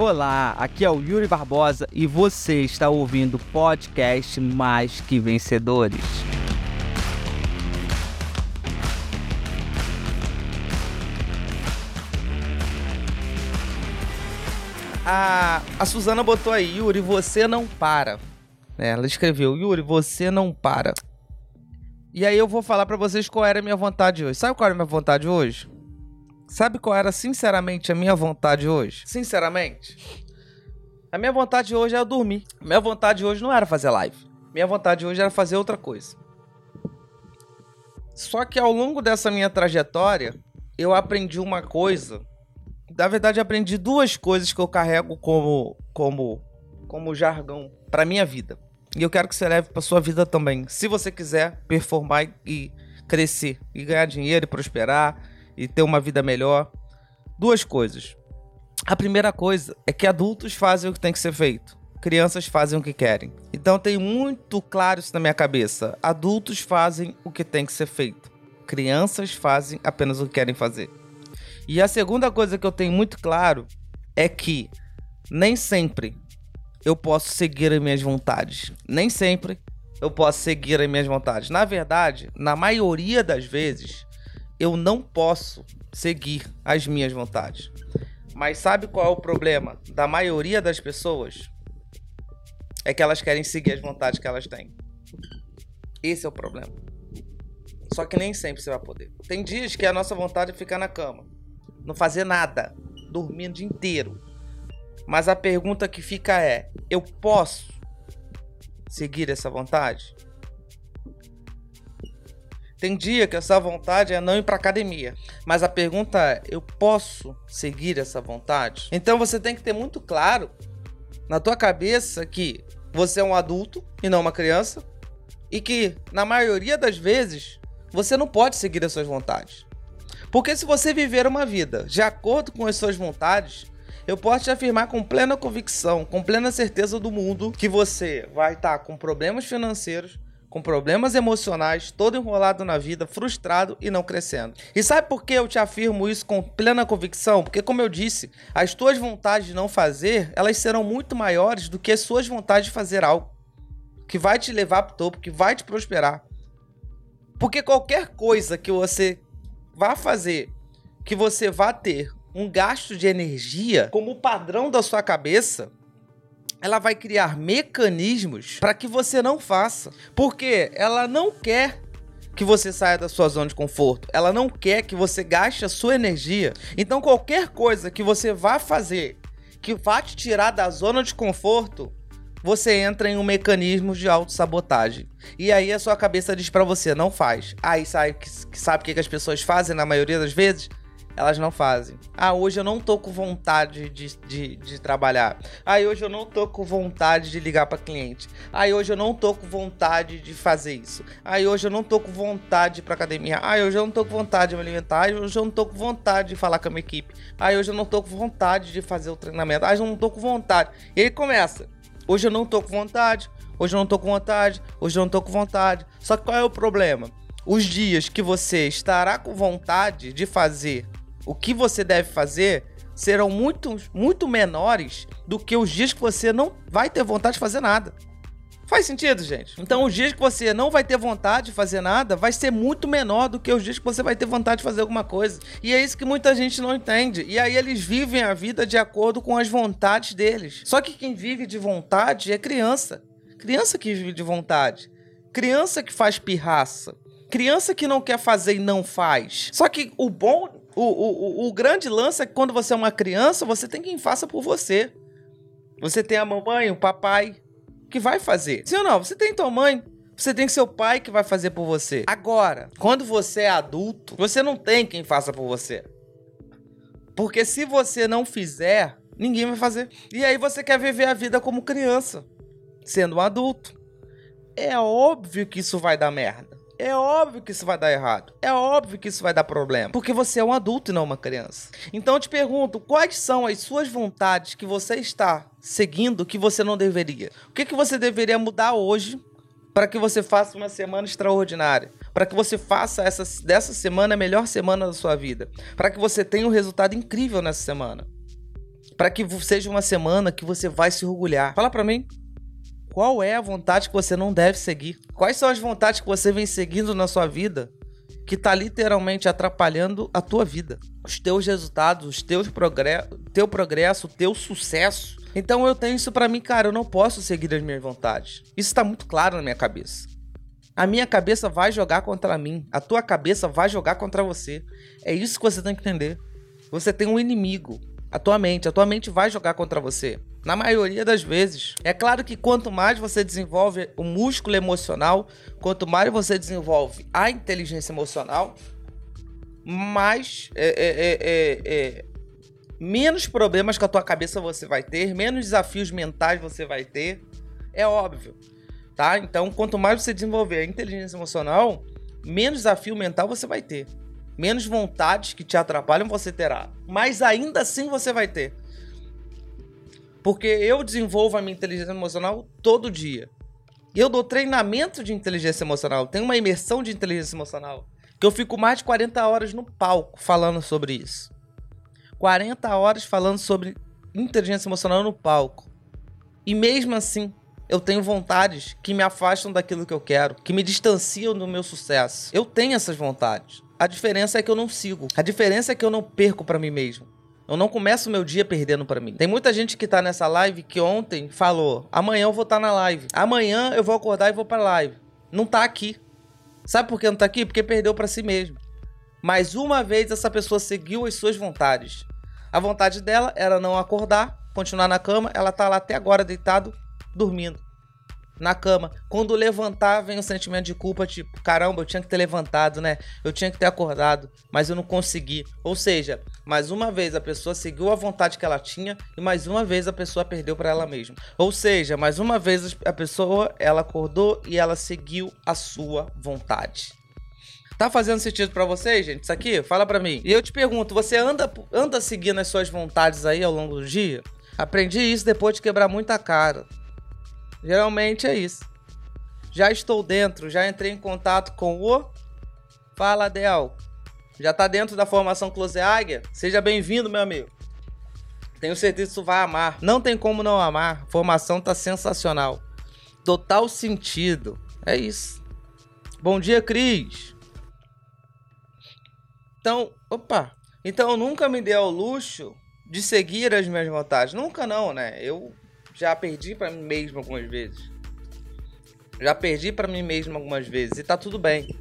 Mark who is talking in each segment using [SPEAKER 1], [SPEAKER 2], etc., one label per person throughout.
[SPEAKER 1] Olá, aqui é o Yuri Barbosa e você está ouvindo o podcast Mais Que Vencedores. A, a Suzana botou aí, Yuri, você não para. É, ela escreveu, Yuri, você não para. E aí eu vou falar para vocês qual era a minha vontade hoje. Sabe qual era a minha vontade hoje? Sabe qual era, sinceramente, a minha vontade hoje? Sinceramente? A minha vontade hoje era dormir. Minha vontade hoje não era fazer live. Minha vontade hoje era fazer outra coisa. Só que ao longo dessa minha trajetória, eu aprendi uma coisa. Na verdade, aprendi duas coisas que eu carrego como como como jargão para minha vida. E eu quero que você leve para sua vida também. Se você quiser performar e crescer e ganhar dinheiro e prosperar e ter uma vida melhor. Duas coisas. A primeira coisa é que adultos fazem o que tem que ser feito. Crianças fazem o que querem. Então tem muito claro isso na minha cabeça. Adultos fazem o que tem que ser feito. Crianças fazem apenas o que querem fazer. E a segunda coisa que eu tenho muito claro é que nem sempre eu posso seguir as minhas vontades. Nem sempre eu posso seguir as minhas vontades. Na verdade, na maioria das vezes, eu não posso seguir as minhas vontades. Mas sabe qual é o problema da maioria das pessoas? É que elas querem seguir as vontades que elas têm. Esse é o problema. Só que nem sempre você vai poder. Tem dias que a nossa vontade é ficar na cama, não fazer nada, dormindo o dia inteiro. Mas a pergunta que fica é: eu posso seguir essa vontade? Tem dia que essa vontade é não ir para academia. Mas a pergunta é: eu posso seguir essa vontade? Então você tem que ter muito claro na tua cabeça que você é um adulto e não uma criança e que na maioria das vezes você não pode seguir as suas vontades. Porque se você viver uma vida de acordo com as suas vontades, eu posso te afirmar com plena convicção, com plena certeza do mundo, que você vai estar com problemas financeiros, com problemas emocionais, todo enrolado na vida, frustrado e não crescendo. E sabe por que eu te afirmo isso com plena convicção? Porque, como eu disse, as tuas vontades de não fazer, elas serão muito maiores do que as suas vontades de fazer algo que vai te levar para o topo, que vai te prosperar. Porque qualquer coisa que você vá fazer, que você vá ter um gasto de energia como padrão da sua cabeça, ela vai criar mecanismos para que você não faça. Porque ela não quer que você saia da sua zona de conforto. Ela não quer que você gaste a sua energia. Então, qualquer coisa que você vá fazer que vá te tirar da zona de conforto, você entra em um mecanismo de autossabotagem. E aí a sua cabeça diz para você, não faz. Aí sabe, sabe o que as pessoas fazem na maioria das vezes? Elas não fazem. Ah, hoje eu não tô com vontade de, de, de trabalhar. Ah, hoje eu não tô com vontade de ligar para cliente. Ah, hoje eu não tô com vontade de fazer isso. Ah, hoje eu não tô com vontade de ir pra academia. Ah, hoje eu não tô com vontade de me alimentar. Ah, hoje eu não tô com vontade de falar com a minha equipe. Ah, hoje eu não tô com vontade de fazer o treinamento. Ah, eu não tô com vontade. E aí começa. Hoje eu não tô com vontade. Hoje eu não tô com vontade. Hoje eu não tô com vontade. Só que qual é o problema? Os dias que você estará com vontade de fazer o que você deve fazer serão muito, muito menores do que os dias que você não vai ter vontade de fazer nada. Faz sentido, gente? Então, os dias que você não vai ter vontade de fazer nada vai ser muito menor do que os dias que você vai ter vontade de fazer alguma coisa. E é isso que muita gente não entende. E aí eles vivem a vida de acordo com as vontades deles. Só que quem vive de vontade é criança. Criança que vive de vontade. Criança que faz pirraça. Criança que não quer fazer e não faz. Só que o bom o, o, o grande lance é que quando você é uma criança, você tem quem faça por você. Você tem a mamãe, o papai, que vai fazer. Sim ou não? Você tem tua mãe, você tem seu pai que vai fazer por você. Agora, quando você é adulto, você não tem quem faça por você. Porque se você não fizer, ninguém vai fazer. E aí você quer viver a vida como criança, sendo um adulto. É óbvio que isso vai dar merda. É óbvio que isso vai dar errado. É óbvio que isso vai dar problema. Porque você é um adulto e não uma criança. Então eu te pergunto: quais são as suas vontades que você está seguindo que você não deveria? O que, que você deveria mudar hoje para que você faça uma semana extraordinária? Para que você faça essa, dessa semana a melhor semana da sua vida? Para que você tenha um resultado incrível nessa semana? para que seja uma semana que você vai se orgulhar. Fala para mim. Qual é a vontade que você não deve seguir? Quais são as vontades que você vem seguindo na sua vida que tá literalmente atrapalhando a tua vida, os teus resultados, os teus progresso, teu progresso, o teu sucesso? Então eu tenho isso para mim, cara, eu não posso seguir as minhas vontades. Isso tá muito claro na minha cabeça. A minha cabeça vai jogar contra mim, a tua cabeça vai jogar contra você. É isso que você tem que entender. Você tem um inimigo, a tua mente, a tua mente vai jogar contra você. Na maioria das vezes. É claro que quanto mais você desenvolve o músculo emocional, quanto mais você desenvolve a inteligência emocional, mais é, é, é, é menos problemas com a tua cabeça você vai ter, menos desafios mentais você vai ter. É óbvio, tá? Então, quanto mais você desenvolver a inteligência emocional, menos desafio mental você vai ter. Menos vontades que te atrapalham você terá. Mas ainda assim você vai ter. Porque eu desenvolvo a minha inteligência emocional todo dia. Eu dou treinamento de inteligência emocional. Tenho uma imersão de inteligência emocional. Que eu fico mais de 40 horas no palco falando sobre isso. 40 horas falando sobre inteligência emocional no palco. E mesmo assim, eu tenho vontades que me afastam daquilo que eu quero, que me distanciam do meu sucesso. Eu tenho essas vontades. A diferença é que eu não sigo. A diferença é que eu não perco para mim mesmo. Eu não começo o meu dia perdendo para mim. Tem muita gente que tá nessa live que ontem falou: amanhã eu vou estar tá na live. Amanhã eu vou acordar e vou pra live. Não tá aqui. Sabe por que não tá aqui? Porque perdeu para si mesmo. Mais uma vez essa pessoa seguiu as suas vontades. A vontade dela era não acordar, continuar na cama. Ela tá lá até agora deitado, dormindo na cama. Quando levantar, vem o sentimento de culpa, tipo, caramba, eu tinha que ter levantado, né? Eu tinha que ter acordado, mas eu não consegui. Ou seja, mais uma vez a pessoa seguiu a vontade que ela tinha e mais uma vez a pessoa perdeu para ela mesma. Ou seja, mais uma vez a pessoa, ela acordou e ela seguiu a sua vontade. Tá fazendo sentido para vocês, gente? Isso aqui? Fala para mim. E eu te pergunto, você anda anda seguindo as suas vontades aí ao longo do dia? Aprendi isso depois de quebrar muita cara. Geralmente é isso. Já estou dentro, já entrei em contato com o Fala Del. Já tá dentro da formação Close Águia? Seja bem-vindo, meu amigo. Tenho certeza que tu vai amar. Não tem como não amar. A formação tá sensacional. Total sentido. É isso. Bom dia, Cris. Então, opa. Então eu nunca me dei ao luxo de seguir as minhas vontades. Nunca não, né? Eu já perdi para mim mesmo algumas vezes. Já perdi para mim mesmo algumas vezes e tá tudo bem.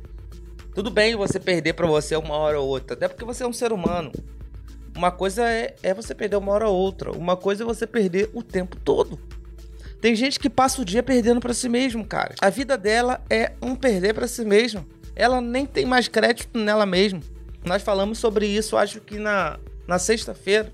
[SPEAKER 1] Tudo bem você perder para você uma hora ou outra, até porque você é um ser humano. Uma coisa é, é você perder uma hora ou outra, uma coisa é você perder o tempo todo. Tem gente que passa o dia perdendo para si mesmo, cara. A vida dela é um perder para si mesmo. Ela nem tem mais crédito nela mesma. Nós falamos sobre isso, acho que na, na sexta-feira.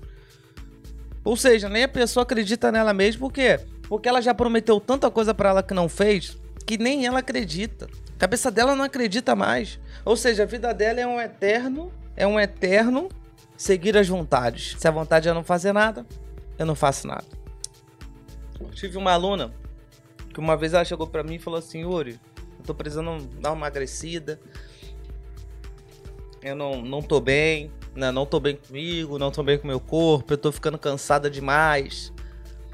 [SPEAKER 1] Ou seja, nem a pessoa acredita nela mesmo, por quê? Porque ela já prometeu tanta coisa para ela que não fez, que nem ela acredita. A cabeça dela não acredita mais. Ou seja, a vida dela é um eterno, é um eterno seguir as vontades. Se a vontade é não fazer nada, eu não faço nada. Tive uma aluna que uma vez ela chegou para mim e falou assim: Yuri, eu tô precisando dar uma emagrecida. Eu não, não tô bem, né? Não tô bem comigo, não tô bem com meu corpo, eu tô ficando cansada demais.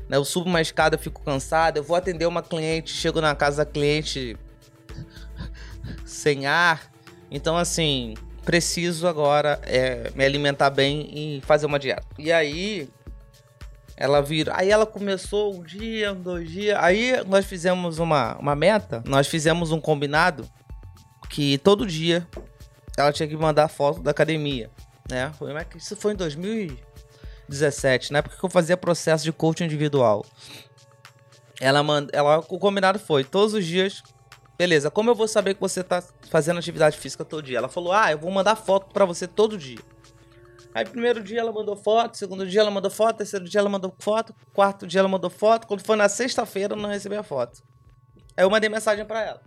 [SPEAKER 1] Né? Eu subo uma escada, fico cansada, eu vou atender uma cliente, chego na casa da cliente sem ar. Então, assim, preciso agora é, me alimentar bem e fazer uma dieta. E aí, ela vira. Aí ela começou um dia, dois dias. Aí nós fizemos uma, uma meta, nós fizemos um combinado que todo dia ela tinha que mandar foto da academia né? Isso foi em 2017, né? Porque eu fazia processo de coaching individual. Ela manda, ela, o combinado foi todos os dias. Beleza, como eu vou saber que você tá fazendo atividade física todo dia? Ela falou: "Ah, eu vou mandar foto para você todo dia". Aí primeiro dia ela mandou foto, segundo dia ela mandou foto, terceiro dia ela mandou foto, quarto dia ela mandou foto, quando foi na sexta-feira eu não recebi a foto. Aí eu mandei mensagem para ela.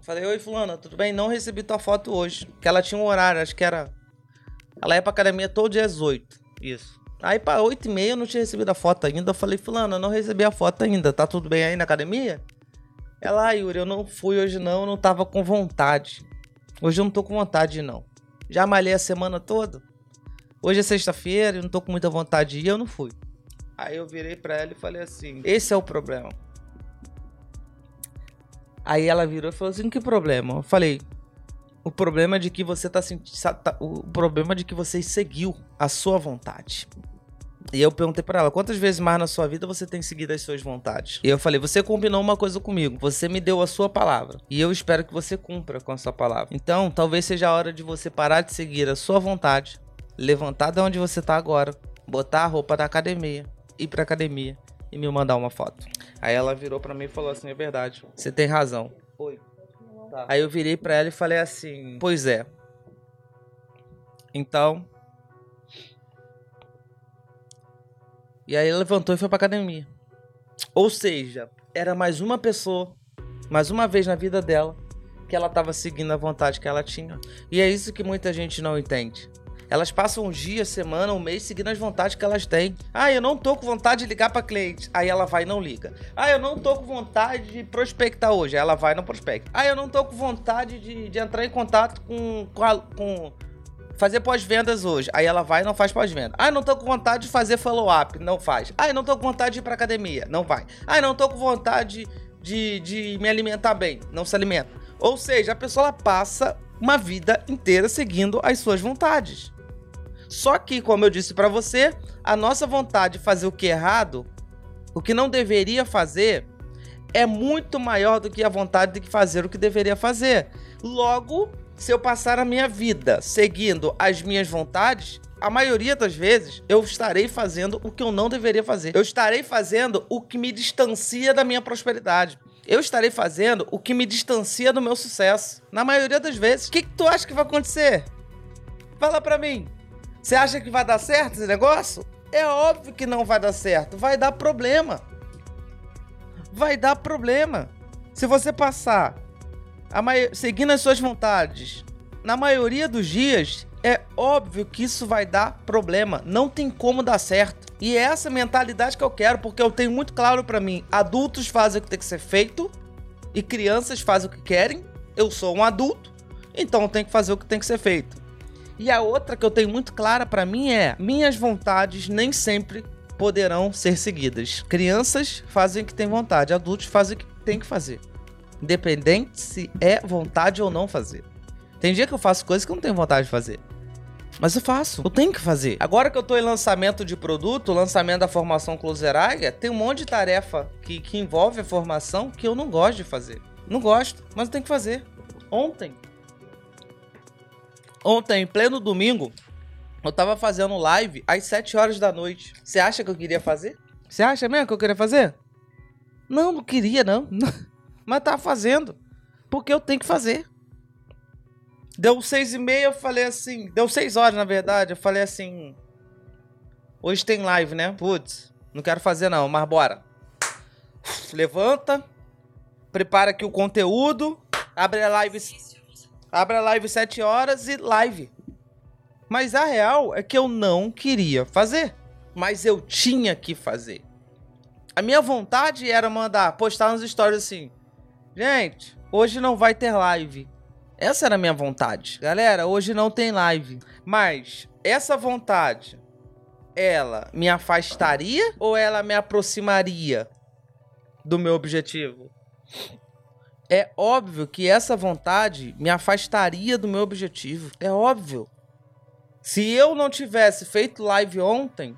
[SPEAKER 1] Falei: "Oi, fulana, tudo bem? Não recebi tua foto hoje". Que ela tinha um horário, acho que era ela ia pra academia todo dia às 8. Isso. Aí pra 8 e meia eu não tinha recebido a foto ainda. Eu falei, fulano, eu não recebi a foto ainda. Tá tudo bem aí na academia? Ela, ah, Yuri, eu não fui hoje não, eu não tava com vontade. Hoje eu não tô com vontade não. Já malhei a semana toda. Hoje é sexta-feira, eu não tô com muita vontade de ir, eu não fui. Aí eu virei pra ela e falei assim: esse é o problema. Aí ela virou e falou assim: que problema? Eu falei: o problema de que você tá sentindo. Tá, o problema de que você seguiu a sua vontade. E eu perguntei para ela, quantas vezes mais na sua vida você tem seguido as suas vontades? E eu falei, você combinou uma coisa comigo, você me deu a sua palavra. E eu espero que você cumpra com a sua palavra. Então, talvez seja a hora de você parar de seguir a sua vontade, levantar de onde você tá agora, botar a roupa da academia, ir pra academia e me mandar uma foto. Aí ela virou para mim e falou assim: é verdade, você tem razão. Oi. Tá. Aí eu virei para ela e falei assim: pois é. Então, E aí levantou e foi pra academia. Ou seja, era mais uma pessoa, mais uma vez na vida dela, que ela tava seguindo a vontade que ela tinha. E é isso que muita gente não entende. Elas passam um dia, semana, um mês seguindo as vontades que elas têm. Ah, eu não tô com vontade de ligar para cliente. Aí ela vai e não liga. Ah, eu não tô com vontade de prospectar hoje. Aí ela vai e não prospecta. Ah, eu não tô com vontade de, de entrar em contato com, com, a, com fazer pós-vendas hoje. Aí ela vai e não faz pós-venda. Ah, não tô com vontade de fazer follow-up. Não faz. Ah, não tô com vontade de ir pra academia. Não vai. Ah, não tô com vontade de, de me alimentar bem. Não se alimenta. Ou seja, a pessoa passa uma vida inteira seguindo as suas vontades. Só que, como eu disse para você, a nossa vontade de fazer o que é errado, o que não deveria fazer, é muito maior do que a vontade de fazer o que deveria fazer. Logo, se eu passar a minha vida seguindo as minhas vontades, a maioria das vezes eu estarei fazendo o que eu não deveria fazer. Eu estarei fazendo o que me distancia da minha prosperidade. Eu estarei fazendo o que me distancia do meu sucesso. Na maioria das vezes. O que, que tu acha que vai acontecer? Fala pra mim. Você acha que vai dar certo esse negócio? É óbvio que não vai dar certo. Vai dar problema. Vai dar problema. Se você passar seguindo as suas vontades, na maioria dos dias, é óbvio que isso vai dar problema. Não tem como dar certo. E é essa mentalidade que eu quero, porque eu tenho muito claro para mim: adultos fazem o que tem que ser feito e crianças fazem o que querem. Eu sou um adulto, então eu tenho que fazer o que tem que ser feito. E a outra que eu tenho muito clara para mim é: minhas vontades nem sempre poderão ser seguidas. Crianças fazem o que têm vontade, adultos fazem o que têm que fazer. Independente se é vontade ou não fazer. Tem dia que eu faço coisas que eu não tenho vontade de fazer. Mas eu faço, eu tenho que fazer. Agora que eu tô em lançamento de produto, lançamento da formação Closeraga, tem um monte de tarefa que, que envolve a formação que eu não gosto de fazer. Não gosto, mas eu tenho que fazer. Ontem, ontem, em pleno domingo, eu tava fazendo live às 7 horas da noite. Você acha que eu queria fazer? Você acha mesmo que eu queria fazer? Não, não queria, não. Mas tá fazendo. Porque eu tenho que fazer. Deu seis e meia, eu falei assim. Deu seis horas, na verdade. Eu falei assim. Hoje tem live, né? Putz, não quero fazer não, mas bora. Levanta. Prepara aqui o conteúdo. Abre a live. Abre a live sete horas e live. Mas a real é que eu não queria fazer. Mas eu tinha que fazer. A minha vontade era mandar, postar nos stories assim. Gente, hoje não vai ter live. Essa era a minha vontade. Galera, hoje não tem live. Mas essa vontade, ela me afastaria ou ela me aproximaria do meu objetivo? É óbvio que essa vontade me afastaria do meu objetivo. É óbvio. Se eu não tivesse feito live ontem,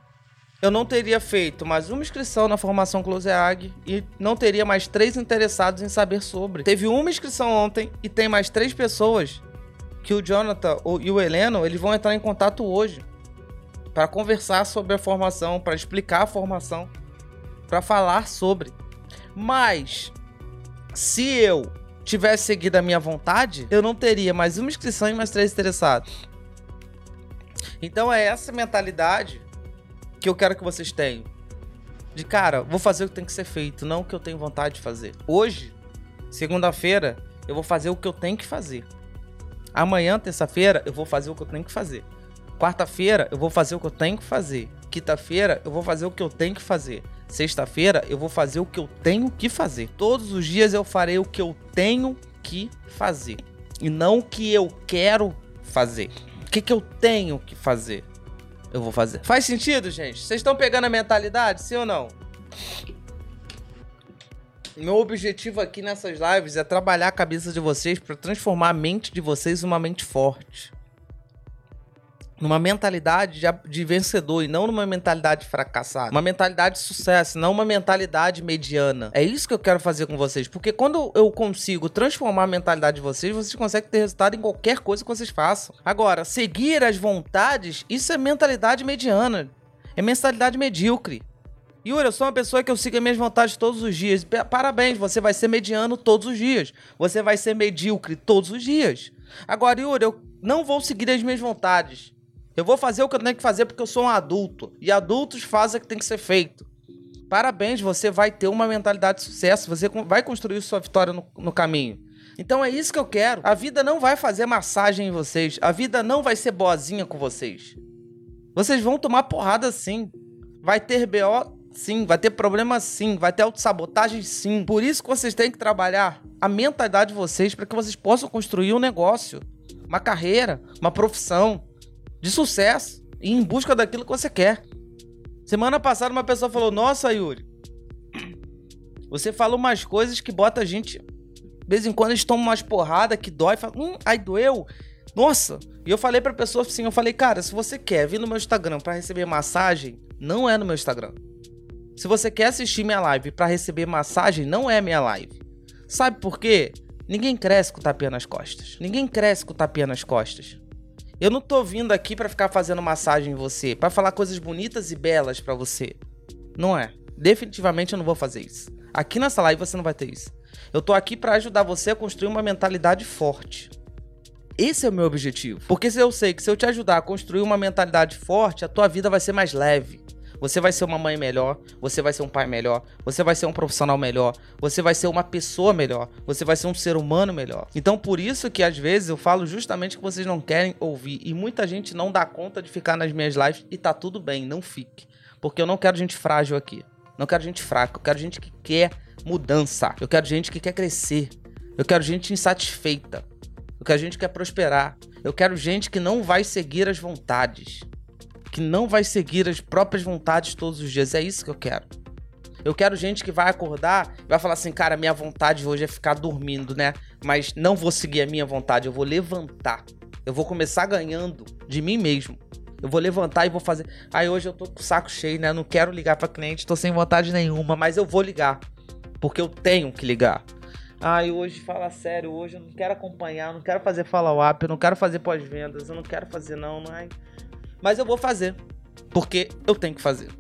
[SPEAKER 1] eu não teria feito mais uma inscrição na formação Closeag e não teria mais três interessados em saber sobre. Teve uma inscrição ontem e tem mais três pessoas que o Jonathan e o Heleno eles vão entrar em contato hoje para conversar sobre a formação, para explicar a formação, para falar sobre. Mas se eu tivesse seguido a minha vontade, eu não teria mais uma inscrição e mais três interessados. Então é essa mentalidade que eu quero que vocês tenham. De cara, vou fazer o que tem que ser feito, não o que eu tenho vontade de fazer. Hoje, segunda-feira, eu vou fazer o que eu tenho que fazer. Amanhã, terça-feira, eu vou fazer o que eu tenho que fazer. Quarta-feira, eu vou fazer o que eu tenho que fazer. Quinta-feira, eu vou fazer o que eu tenho que fazer. Sexta-feira, eu vou fazer o que eu tenho que fazer. Todos os dias eu farei o que eu tenho que fazer. E não o que eu quero fazer. O que, que eu tenho que fazer? eu vou fazer. Faz sentido, gente? Vocês estão pegando a mentalidade, sim ou não? Meu objetivo aqui nessas lives é trabalhar a cabeça de vocês para transformar a mente de vocês numa mente forte. Numa mentalidade de, de vencedor e não numa mentalidade fracassada. Uma mentalidade de sucesso, não uma mentalidade mediana. É isso que eu quero fazer com vocês. Porque quando eu consigo transformar a mentalidade de vocês, vocês conseguem ter resultado em qualquer coisa que vocês façam. Agora, seguir as vontades, isso é mentalidade mediana. É mentalidade medíocre. Yuri, eu sou uma pessoa que eu sigo as minhas vontades todos os dias. Parabéns, você vai ser mediano todos os dias. Você vai ser medíocre todos os dias. Agora, Yuri, eu não vou seguir as minhas vontades. Eu vou fazer o que eu tenho que fazer porque eu sou um adulto. E adultos fazem o que tem que ser feito. Parabéns, você vai ter uma mentalidade de sucesso. Você vai construir sua vitória no, no caminho. Então é isso que eu quero. A vida não vai fazer massagem em vocês. A vida não vai ser boazinha com vocês. Vocês vão tomar porrada sim. Vai ter BO sim, vai ter problema sim, vai ter autossabotagem sim. Por isso que vocês têm que trabalhar a mentalidade de vocês para que vocês possam construir um negócio, uma carreira, uma profissão de sucesso e em busca daquilo que você quer. Semana passada uma pessoa falou: "Nossa, Yuri, você fala umas coisas que bota a gente de vez em quando a gente toma umas porradas que dói, fala, hum, ai doeu. Nossa, e eu falei pra pessoa assim, eu falei, cara, se você quer vir no meu Instagram para receber massagem, não é no meu Instagram. Se você quer assistir minha live para receber massagem, não é minha live. Sabe por quê? Ninguém cresce com tapinha nas costas. Ninguém cresce com tapinha nas costas. Eu não tô vindo aqui para ficar fazendo massagem em você, para falar coisas bonitas e belas para você. Não é. Definitivamente eu não vou fazer isso. Aqui nessa live você não vai ter isso. Eu tô aqui para ajudar você a construir uma mentalidade forte. Esse é o meu objetivo. Porque se eu sei que se eu te ajudar a construir uma mentalidade forte, a tua vida vai ser mais leve. Você vai ser uma mãe melhor, você vai ser um pai melhor, você vai ser um profissional melhor, você vai ser uma pessoa melhor, você vai ser um ser humano melhor. Então, por isso que às vezes eu falo justamente que vocês não querem ouvir e muita gente não dá conta de ficar nas minhas lives e tá tudo bem, não fique. Porque eu não quero gente frágil aqui. Não quero gente fraca, eu quero gente que quer mudança. Eu quero gente que quer crescer. Eu quero gente insatisfeita. Eu quero gente que quer prosperar. Eu quero gente que não vai seguir as vontades que não vai seguir as próprias vontades todos os dias. É isso que eu quero. Eu quero gente que vai acordar e vai falar assim, cara, minha vontade hoje é ficar dormindo, né? Mas não vou seguir a minha vontade, eu vou levantar. Eu vou começar ganhando de mim mesmo. Eu vou levantar e vou fazer. Aí hoje eu tô com o saco cheio, né? Não quero ligar para cliente, tô sem vontade nenhuma, mas eu vou ligar. Porque eu tenho que ligar. Ai, hoje fala sério, hoje eu não quero acompanhar, não quero fazer follow-up, eu não quero fazer pós-vendas, eu não quero fazer não, não. Ai. Mas eu vou fazer. Porque eu tenho que fazer.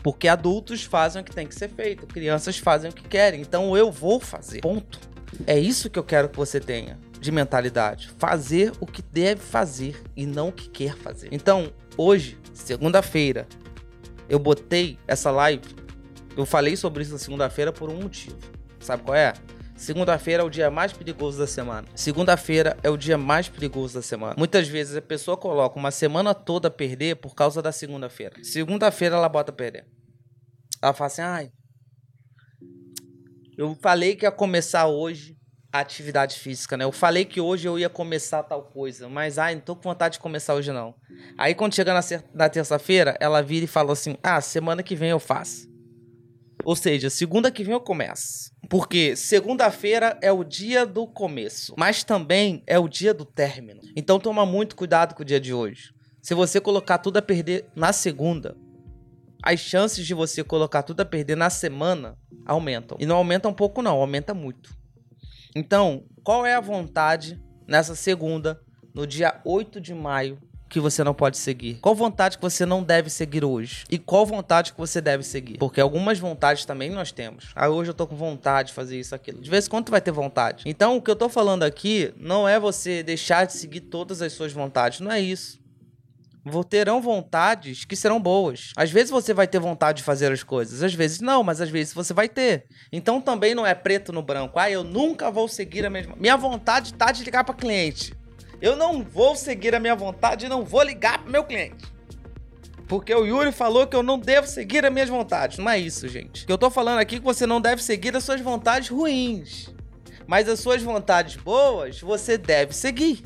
[SPEAKER 1] Porque adultos fazem o que tem que ser feito, crianças fazem o que querem. Então eu vou fazer. Ponto. É isso que eu quero que você tenha de mentalidade. Fazer o que deve fazer e não o que quer fazer. Então, hoje, segunda-feira, eu botei essa live. Eu falei sobre isso na segunda-feira por um motivo. Sabe qual é? Segunda-feira é o dia mais perigoso da semana. Segunda-feira é o dia mais perigoso da semana. Muitas vezes a pessoa coloca uma semana toda a perder por causa da segunda-feira. Segunda-feira ela bota a perder. Ela fala assim: ai, eu falei que ia começar hoje a atividade física, né? Eu falei que hoje eu ia começar tal coisa, mas ai, não tô com vontade de começar hoje não. Aí quando chega na, na terça-feira, ela vira e fala assim: ah, semana que vem eu faço. Ou seja, segunda que vem eu começo. Porque segunda-feira é o dia do começo, mas também é o dia do término. Então toma muito cuidado com o dia de hoje. Se você colocar tudo a perder na segunda, as chances de você colocar tudo a perder na semana aumentam. E não aumenta um pouco não, aumenta muito. Então, qual é a vontade nessa segunda, no dia 8 de maio que você não pode seguir? Qual vontade que você não deve seguir hoje? E qual vontade que você deve seguir? Porque algumas vontades também nós temos. Ah, hoje eu tô com vontade de fazer isso, aquilo. De vez em quando tu vai ter vontade. Então, o que eu tô falando aqui não é você deixar de seguir todas as suas vontades. Não é isso. Terão vontades que serão boas. Às vezes você vai ter vontade de fazer as coisas, às vezes não, mas às vezes você vai ter. Então também não é preto no branco. Ah, eu nunca vou seguir a mesma. Minha vontade tá de ligar para cliente. Eu não vou seguir a minha vontade e não vou ligar pro meu cliente. Porque o Yuri falou que eu não devo seguir as minhas vontades. Não é isso, gente. Que eu tô falando aqui é que você não deve seguir as suas vontades ruins. Mas as suas vontades boas, você deve seguir.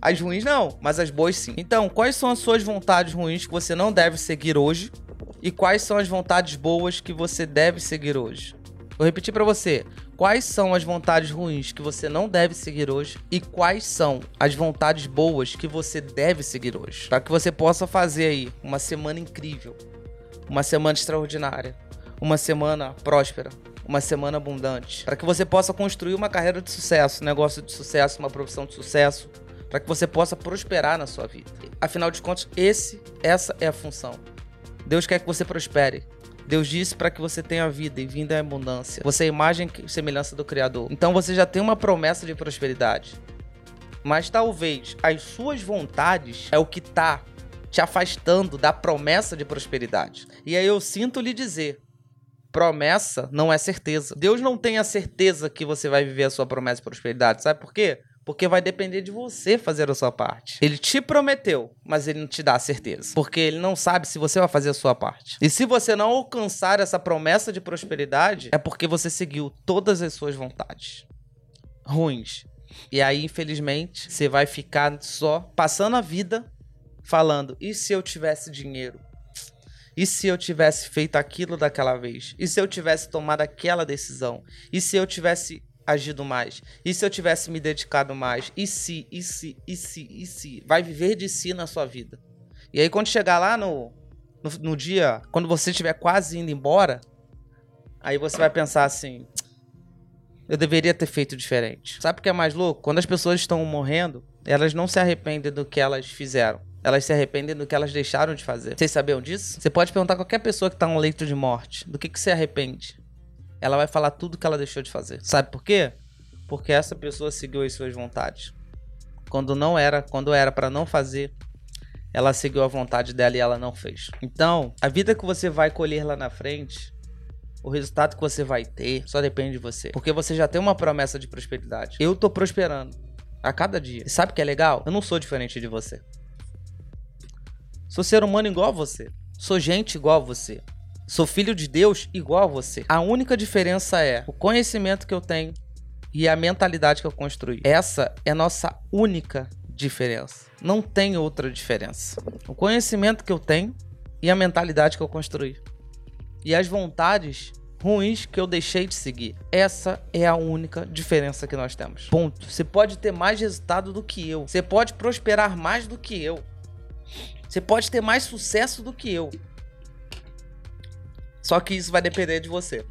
[SPEAKER 1] As ruins não, mas as boas sim. Então, quais são as suas vontades ruins que você não deve seguir hoje? E quais são as vontades boas que você deve seguir hoje? Vou repetir para você. Quais são as vontades ruins que você não deve seguir hoje e quais são as vontades boas que você deve seguir hoje? Para que você possa fazer aí uma semana incrível, uma semana extraordinária, uma semana próspera, uma semana abundante, para que você possa construir uma carreira de sucesso, um negócio de sucesso, uma profissão de sucesso, para que você possa prosperar na sua vida. Afinal de contas, esse, essa é a função. Deus quer que você prospere. Deus disse para que você tenha vida e vinda em abundância. Você é imagem e semelhança do Criador. Então você já tem uma promessa de prosperidade. Mas talvez as suas vontades é o que está te afastando da promessa de prosperidade. E aí eu sinto lhe dizer, promessa não é certeza. Deus não tem a certeza que você vai viver a sua promessa de prosperidade. Sabe por quê? Porque vai depender de você fazer a sua parte. Ele te prometeu, mas ele não te dá a certeza. Porque ele não sabe se você vai fazer a sua parte. E se você não alcançar essa promessa de prosperidade, é porque você seguiu todas as suas vontades ruins. E aí, infelizmente, você vai ficar só passando a vida falando: e se eu tivesse dinheiro? E se eu tivesse feito aquilo daquela vez? E se eu tivesse tomado aquela decisão? E se eu tivesse agido mais? E se eu tivesse me dedicado mais? E se, e se, e se, e se? Vai viver de si na sua vida. E aí, quando chegar lá no, no, no dia, quando você estiver quase indo embora, aí você vai pensar assim: eu deveria ter feito diferente. Sabe o que é mais louco? Quando as pessoas estão morrendo, elas não se arrependem do que elas fizeram. Elas se arrependem do que elas deixaram de fazer. Vocês sabiam disso? Você pode perguntar a qualquer pessoa que tá no leito de morte: do que, que você arrepende? Ela vai falar tudo que ela deixou de fazer. Sabe por quê? Porque essa pessoa seguiu as suas vontades. Quando não era, quando era para não fazer, ela seguiu a vontade dela e ela não fez. Então, a vida que você vai colher lá na frente, o resultado que você vai ter, só depende de você. Porque você já tem uma promessa de prosperidade. Eu tô prosperando a cada dia. E sabe o que é legal? Eu não sou diferente de você. Sou ser humano igual a você. Sou gente igual a você. Sou filho de Deus igual a você. A única diferença é o conhecimento que eu tenho e a mentalidade que eu construí. Essa é nossa única diferença. Não tem outra diferença. O conhecimento que eu tenho e a mentalidade que eu construí. E as vontades ruins que eu deixei de seguir. Essa é a única diferença que nós temos. Ponto. Você pode ter mais resultado do que eu. Você pode prosperar mais do que eu. Você pode ter mais sucesso do que eu. Só que isso vai depender de você.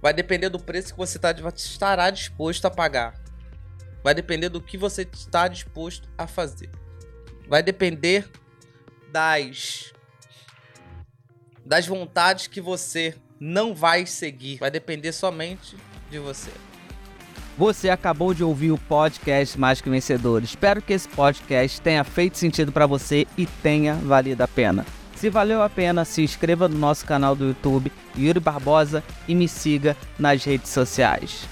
[SPEAKER 1] Vai depender do preço que você tá, estará disposto a pagar. Vai depender do que você está disposto a fazer. Vai depender das das vontades que você não vai seguir. Vai depender somente de você.
[SPEAKER 2] Você acabou de ouvir o podcast Mais que Vencedor. Espero que esse podcast tenha feito sentido para você e tenha valido a pena. Se valeu a pena, se inscreva no nosso canal do YouTube Yuri Barbosa e me siga nas redes sociais.